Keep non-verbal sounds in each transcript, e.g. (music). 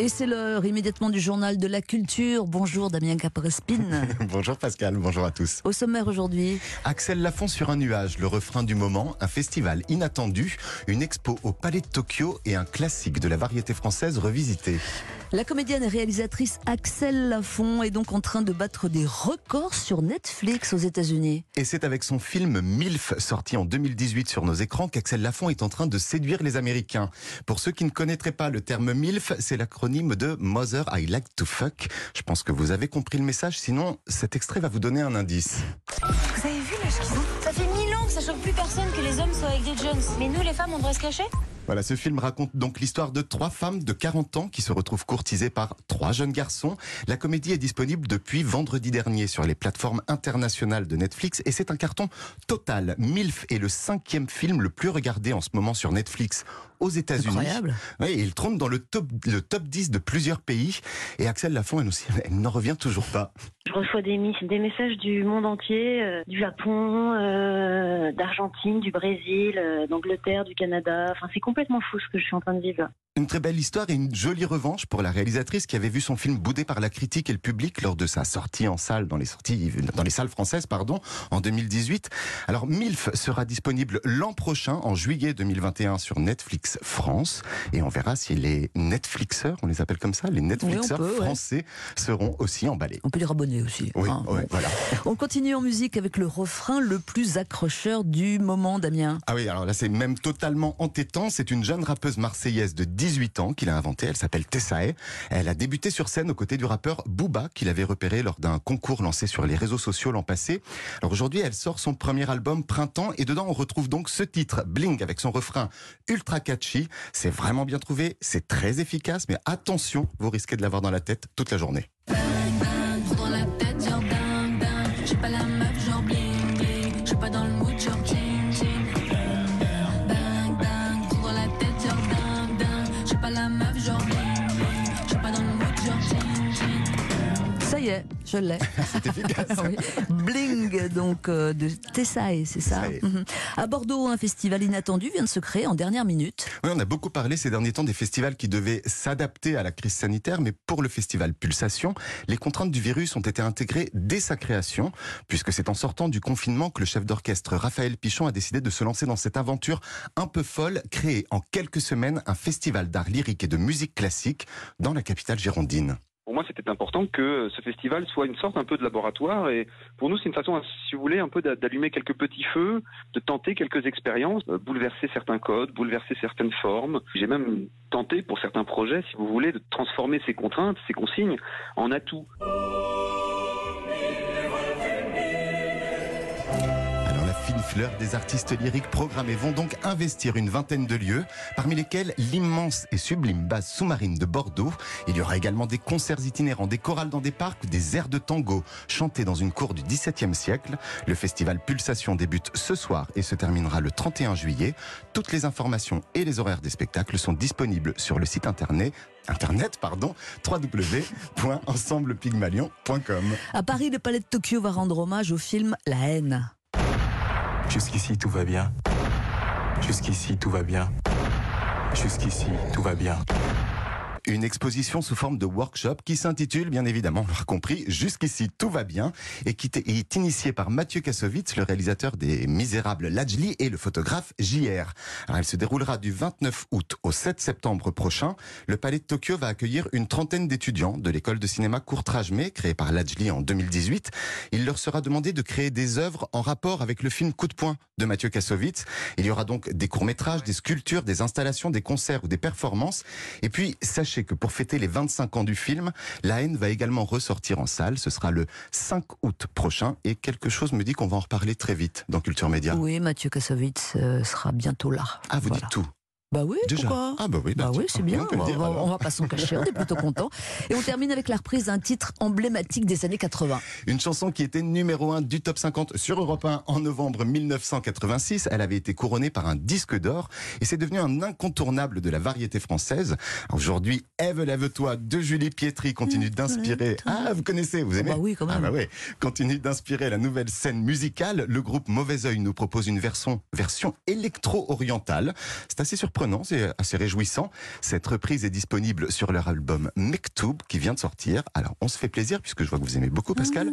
Et c'est l'heure immédiatement du journal de la culture. Bonjour Damien Caprespine. (laughs) bonjour Pascal, bonjour à tous. Au sommaire aujourd'hui. Axel Lafont sur un nuage, le refrain du moment, un festival inattendu, une expo au Palais de Tokyo et un classique de la variété française revisité. La comédienne et réalisatrice Axel Lafont est donc en train de battre des records sur Netflix aux États-Unis. Et c'est avec son film MILF, sorti en 2018 sur nos écrans, qu'Axel Lafont est en train de séduire les Américains. Pour ceux qui ne connaîtraient pas le terme MILF, c'est l'acronyme de Mother I Like to Fuck. Je pense que vous avez compris le message, sinon cet extrait va vous donner un indice. Vous avez vu l'âge qu'ils ont Ça fait mille ans que ça choque plus personne que les hommes soient avec des Jones. Mais nous, les femmes, on devrait se cacher? Voilà, ce film raconte donc l'histoire de trois femmes de 40 ans qui se retrouvent courtisées par trois jeunes garçons. La comédie est disponible depuis vendredi dernier sur les plateformes internationales de Netflix et c'est un carton total. MILF est le cinquième film le plus regardé en ce moment sur Netflix aux États-Unis. Incroyable. Oui, il trône dans le top, le top 10 de plusieurs pays. Et Axel Lafont, elle n'en revient toujours pas. Je reçois des, des messages du monde entier, euh, du Japon, euh, d'Argentine, du Brésil, euh, d'Angleterre, du Canada. Enfin, c'est complètement fou ce que je suis en train de vivre Une très belle histoire et une jolie revanche pour la réalisatrice qui avait vu son film boudé par la critique et le public lors de sa sortie en salle dans les sorties dans les salles françaises pardon en 2018. Alors MILF sera disponible l'an prochain en juillet 2021 sur Netflix France et on verra si les Netflixeurs, on les appelle comme ça, les Netflixeurs français seront aussi emballés. On peut les abonner aussi. Oui, hein. voilà. (laughs) On continue en musique avec le refrain le plus accrocheur du moment, Damien. Ah oui, alors là c'est même totalement entêtant. C'est une jeune rappeuse marseillaise de 18 ans qu'il a inventée. Elle s'appelle Tessae. Elle a débuté sur scène aux côtés du rappeur Booba qu'il avait repéré lors d'un concours lancé sur les réseaux sociaux l'an passé. Alors aujourd'hui, elle sort son premier album Printemps et dedans on retrouve donc ce titre Bling avec son refrain ultra catchy. C'est vraiment bien trouvé, c'est très efficace, mais attention, vous risquez de l'avoir dans la tête toute la journée. Je l'ai. (laughs) C'est efficace. Bling, donc euh, de Tessae, c'est ça mhm. À Bordeaux, un festival inattendu vient de se créer en dernière minute. Oui, on a beaucoup parlé ces derniers temps des festivals qui devaient s'adapter à la crise sanitaire, mais pour le festival Pulsation, les contraintes du virus ont été intégrées dès sa création, puisque c'est en sortant du confinement que le chef d'orchestre Raphaël Pichon a décidé de se lancer dans cette aventure un peu folle, créer en quelques semaines un festival d'art lyrique et de musique classique dans la capitale girondine c'était important que ce festival soit une sorte un peu de laboratoire. Et pour nous, c'est une façon, si vous voulez, un peu d'allumer quelques petits feux, de tenter quelques expériences, euh, bouleverser certains codes, bouleverser certaines formes. J'ai même tenté, pour certains projets, si vous voulez, de transformer ces contraintes, ces consignes, en atouts. Fleurs des artistes lyriques programmés vont donc investir une vingtaine de lieux, parmi lesquels l'immense et sublime base sous-marine de Bordeaux. Il y aura également des concerts itinérants, des chorales dans des parcs, des airs de tango chantés dans une cour du XVIIe siècle. Le festival Pulsation débute ce soir et se terminera le 31 juillet. Toutes les informations et les horaires des spectacles sont disponibles sur le site internet Internet. À Paris, le Palais de Tokyo va rendre hommage au film La haine. Jusqu'ici, tout va bien. Jusqu'ici, tout va bien. Jusqu'ici, tout va bien une exposition sous forme de workshop qui s'intitule, bien évidemment, on l'aura compris, Jusqu'ici tout va bien, et qui est initiée par Mathieu Kassovitz, le réalisateur des Misérables Lajli et le photographe JR. Elle se déroulera du 29 août au 7 septembre prochain. Le Palais de Tokyo va accueillir une trentaine d'étudiants de l'école de cinéma Courtrage-May, créée par Lajli en 2018. Il leur sera demandé de créer des œuvres en rapport avec le film Coup de poing de Mathieu Kassovitz. Il y aura donc des courts-métrages, des sculptures, des installations, des concerts ou des performances. Et puis, sachez que pour fêter les 25 ans du film, La haine va également ressortir en salle. Ce sera le 5 août prochain et quelque chose me dit qu'on va en reparler très vite dans Culture Média. Oui, Mathieu Kassovitz euh, sera bientôt là. Ah, vous dites tout bah oui, Déjà. pourquoi Ah bah oui, bah, oui c'est bien. On, va, va pas s'en cacher, on est plutôt content. Et on termine avec la reprise d'un titre emblématique des années 80. Une chanson qui était numéro 1 du top 50 sur Europe 1 en novembre 1986. Elle avait été couronnée par un disque d'or et c'est devenu un incontournable de la variété française. Aujourd'hui, Eve lève-toi de Julie Pietri continue d'inspirer. Ah, vous connaissez, vous aimez Bah oui, quand même. Ah bah oui, continue d'inspirer la nouvelle scène musicale. Le groupe Mauvais Oeil nous propose une version version électro-orientale. C'est assez surprenant surprenant, c'est assez réjouissant. Cette reprise est disponible sur leur album Mektoub qui vient de sortir. Alors, on se fait plaisir puisque je vois que vous aimez beaucoup Pascal.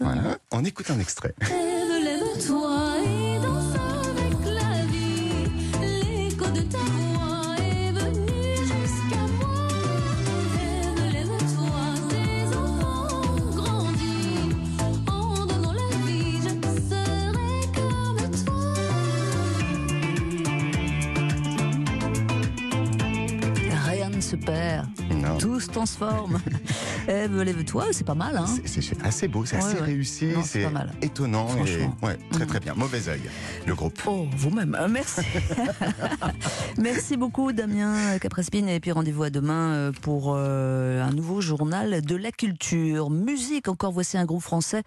Voilà, on écoute un extrait. Et ne se perd. Non. Tout se transforme. (laughs) Ève, lève-toi, c'est pas mal. Hein C'est- assez beau, c'est Ouais, assez ouais. réussi, c'est étonnant. Et, Franchement. ouais, très Mhm. très bien. Mauvais œil, le groupe. Oh, vous-même. Euh, Merci. (laughs) Merci beaucoup, Damien Caprespine. Et puis rendez-vous à demain euh, pour euh, un nouveau journal de la culture. Musique, encore voici un groupe français